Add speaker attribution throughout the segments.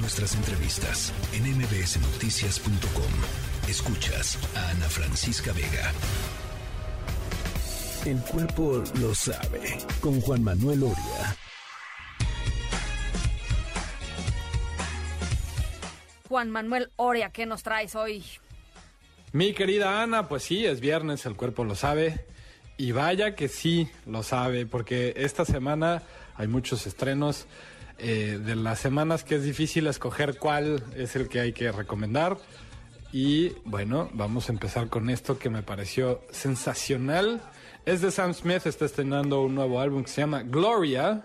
Speaker 1: nuestras entrevistas en mbsnoticias.com. Escuchas a Ana Francisca Vega. El cuerpo lo sabe con Juan Manuel Oria.
Speaker 2: Juan Manuel Oria, ¿qué nos traes hoy?
Speaker 3: Mi querida Ana, pues sí, es viernes, el cuerpo lo sabe. Y vaya que sí lo sabe, porque esta semana hay muchos estrenos. Eh, de las semanas que es difícil escoger cuál es el que hay que recomendar. Y bueno, vamos a empezar con esto que me pareció sensacional. Es de Sam Smith, está estrenando un nuevo álbum que se llama Gloria.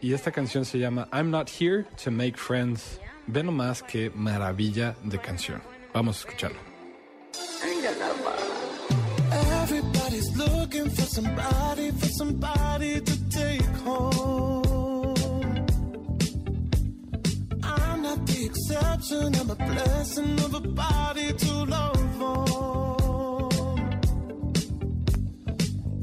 Speaker 3: Y esta canción se llama I'm Not Here to Make Friends. Ve nomás qué maravilla de canción. Vamos a escucharlo.
Speaker 4: Everybody's looking for somebody, for somebody blessing of a body to love on.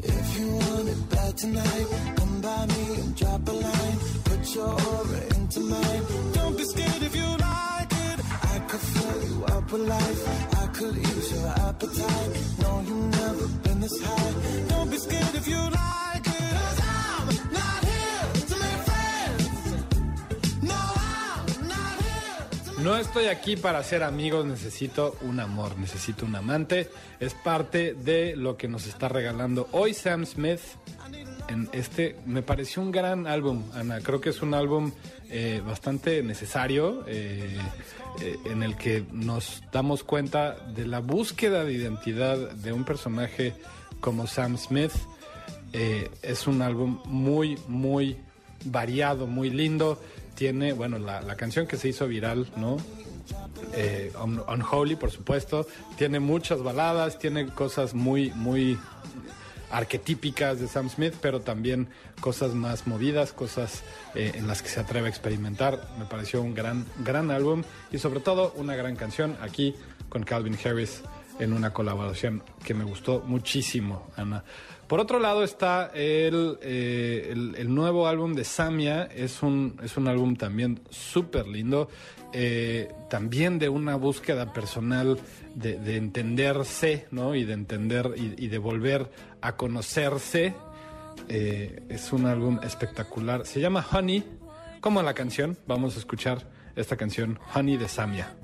Speaker 4: If you want it bad tonight, come by me and drop a line. Put your aura into mine. Don't be scared if you like it. I could fill you up with life. I could ease your appetite. No, you've never No
Speaker 3: estoy aquí para ser amigos, necesito un amor, necesito un amante. Es parte de lo que nos está regalando hoy Sam Smith en este. Me pareció un gran álbum, Ana. Creo que es un álbum eh, bastante necesario eh, eh, en el que nos damos cuenta de la búsqueda de identidad de un personaje como Sam Smith. Eh, es un álbum muy, muy variado, muy lindo. Tiene, bueno, la, la canción que se hizo viral, ¿no? Eh, Un- Unholy, por supuesto. Tiene muchas baladas, tiene cosas muy, muy arquetípicas de Sam Smith, pero también cosas más movidas, cosas eh, en las que se atreve a experimentar. Me pareció un gran, gran álbum y sobre todo una gran canción aquí con Calvin Harris en una colaboración que me gustó muchísimo, Ana. Por otro lado está el, eh, el, el nuevo álbum de Samia, es un, es un álbum también súper lindo, eh, también de una búsqueda personal de, de entenderse, ¿no? Y de entender y, y de volver a conocerse. Eh, es un álbum espectacular, se llama Honey, como la canción, vamos a escuchar esta canción, Honey de Samia.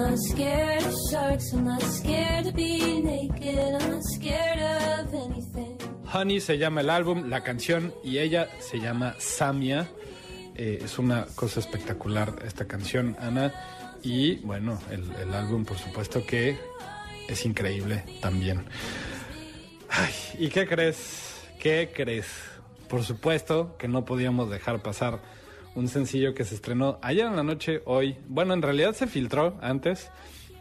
Speaker 5: Not scared of sharks. I'm not scared naked. I'm not scared of anything.
Speaker 3: Honey se llama el álbum, la canción y ella se llama Samia. Eh, es una cosa espectacular esta canción, Ana. Y bueno, el, el álbum por supuesto que es increíble también. Ay, ¿y qué crees? ¿Qué crees? Por supuesto que no podíamos dejar pasar un sencillo que se estrenó ayer en la noche, hoy. Bueno, en realidad se filtró antes.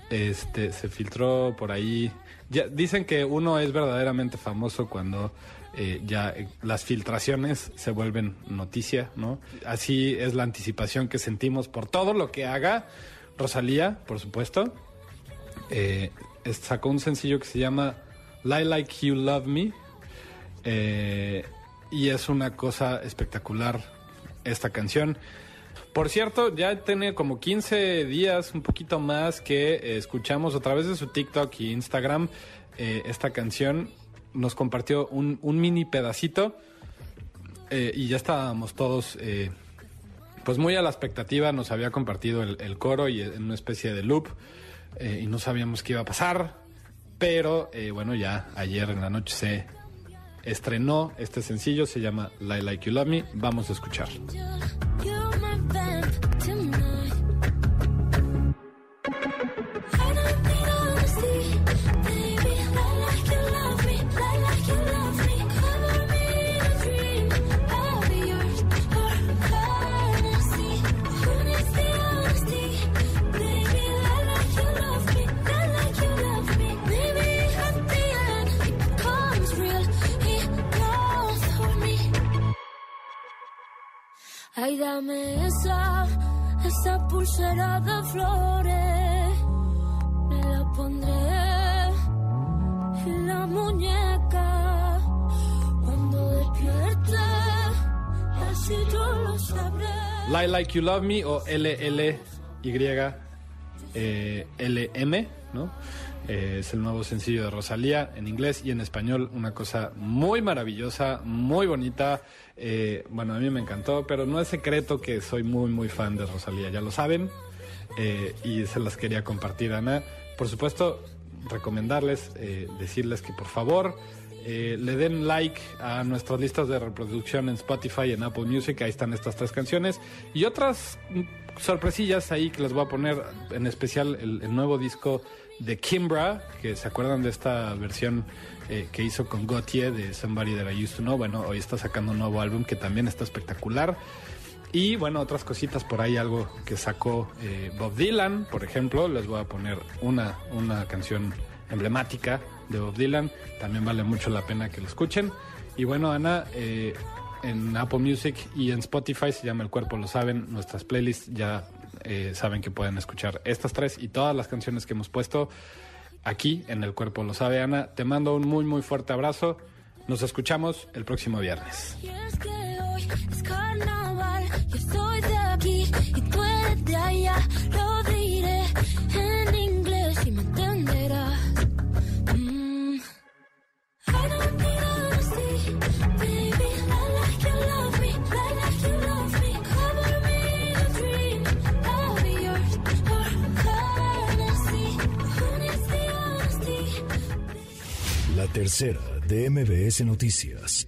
Speaker 3: Este, se filtró por ahí. Ya, dicen que uno es verdaderamente famoso cuando eh, ya eh, las filtraciones se vuelven noticia, ¿no? Así es la anticipación que sentimos por todo lo que haga Rosalía, por supuesto. Eh, sacó un sencillo que se llama Lie Like You Love Me. Eh, y es una cosa espectacular esta canción. Por cierto, ya tiene como 15 días, un poquito más, que eh, escuchamos a través de su TikTok y Instagram eh, esta canción. Nos compartió un, un mini pedacito eh, y ya estábamos todos pues muy a la expectativa. Nos había compartido el, coro y en una especie de loop y no sabíamos qué iba a pasar. Pero bueno, ya ayer en la noche se estrenó este sencillo, se llama Lie Like You Love Me. Vamos a escuchar.
Speaker 5: Ay, dame esa, esa pulsera de flores. Me la pondré en la muñeca. Cuando despierte, así yo lo sabré.
Speaker 3: Lie Like You Love Me o LLY eh, LM, ¿no? Eh, es el nuevo sencillo de Rosalía en inglés y en español. Una cosa muy maravillosa, muy bonita. Eh, bueno, a mí me encantó, pero no es secreto que soy muy, muy fan de Rosalía, ya lo saben. Eh, y se las quería compartir, Ana. Por supuesto, recomendarles, eh, decirles que por favor eh, le den like a nuestras listas de reproducción en Spotify en Apple Music. Ahí están estas tres canciones. Y otras sorpresillas ahí que les voy a poner, en especial el, nuevo disco de Kimbra, que se acuerdan de esta versión eh, que hizo con Gautier de Somebody That I Used to Know. Bueno, hoy está sacando un nuevo álbum que también está espectacular. Y bueno, otras cositas por ahí, algo que sacó eh, Bob Dylan, por ejemplo. Les voy a poner una, una canción emblemática de Bob Dylan. También vale mucho la pena que lo escuchen. Y bueno, Ana, eh, en Apple Music y en Spotify se llama El Cuerpo Lo Saben. Nuestras playlists ya eh, saben que pueden escuchar estas tres y todas las canciones que hemos puesto aquí en El Cuerpo Lo Sabe, Ana. Te mando un muy, muy fuerte abrazo. Nos escuchamos el próximo viernes.
Speaker 5: Yo soy de aquí y allá. Lo diré en inglés y me. Mm.
Speaker 1: La tercera de MBS Noticias.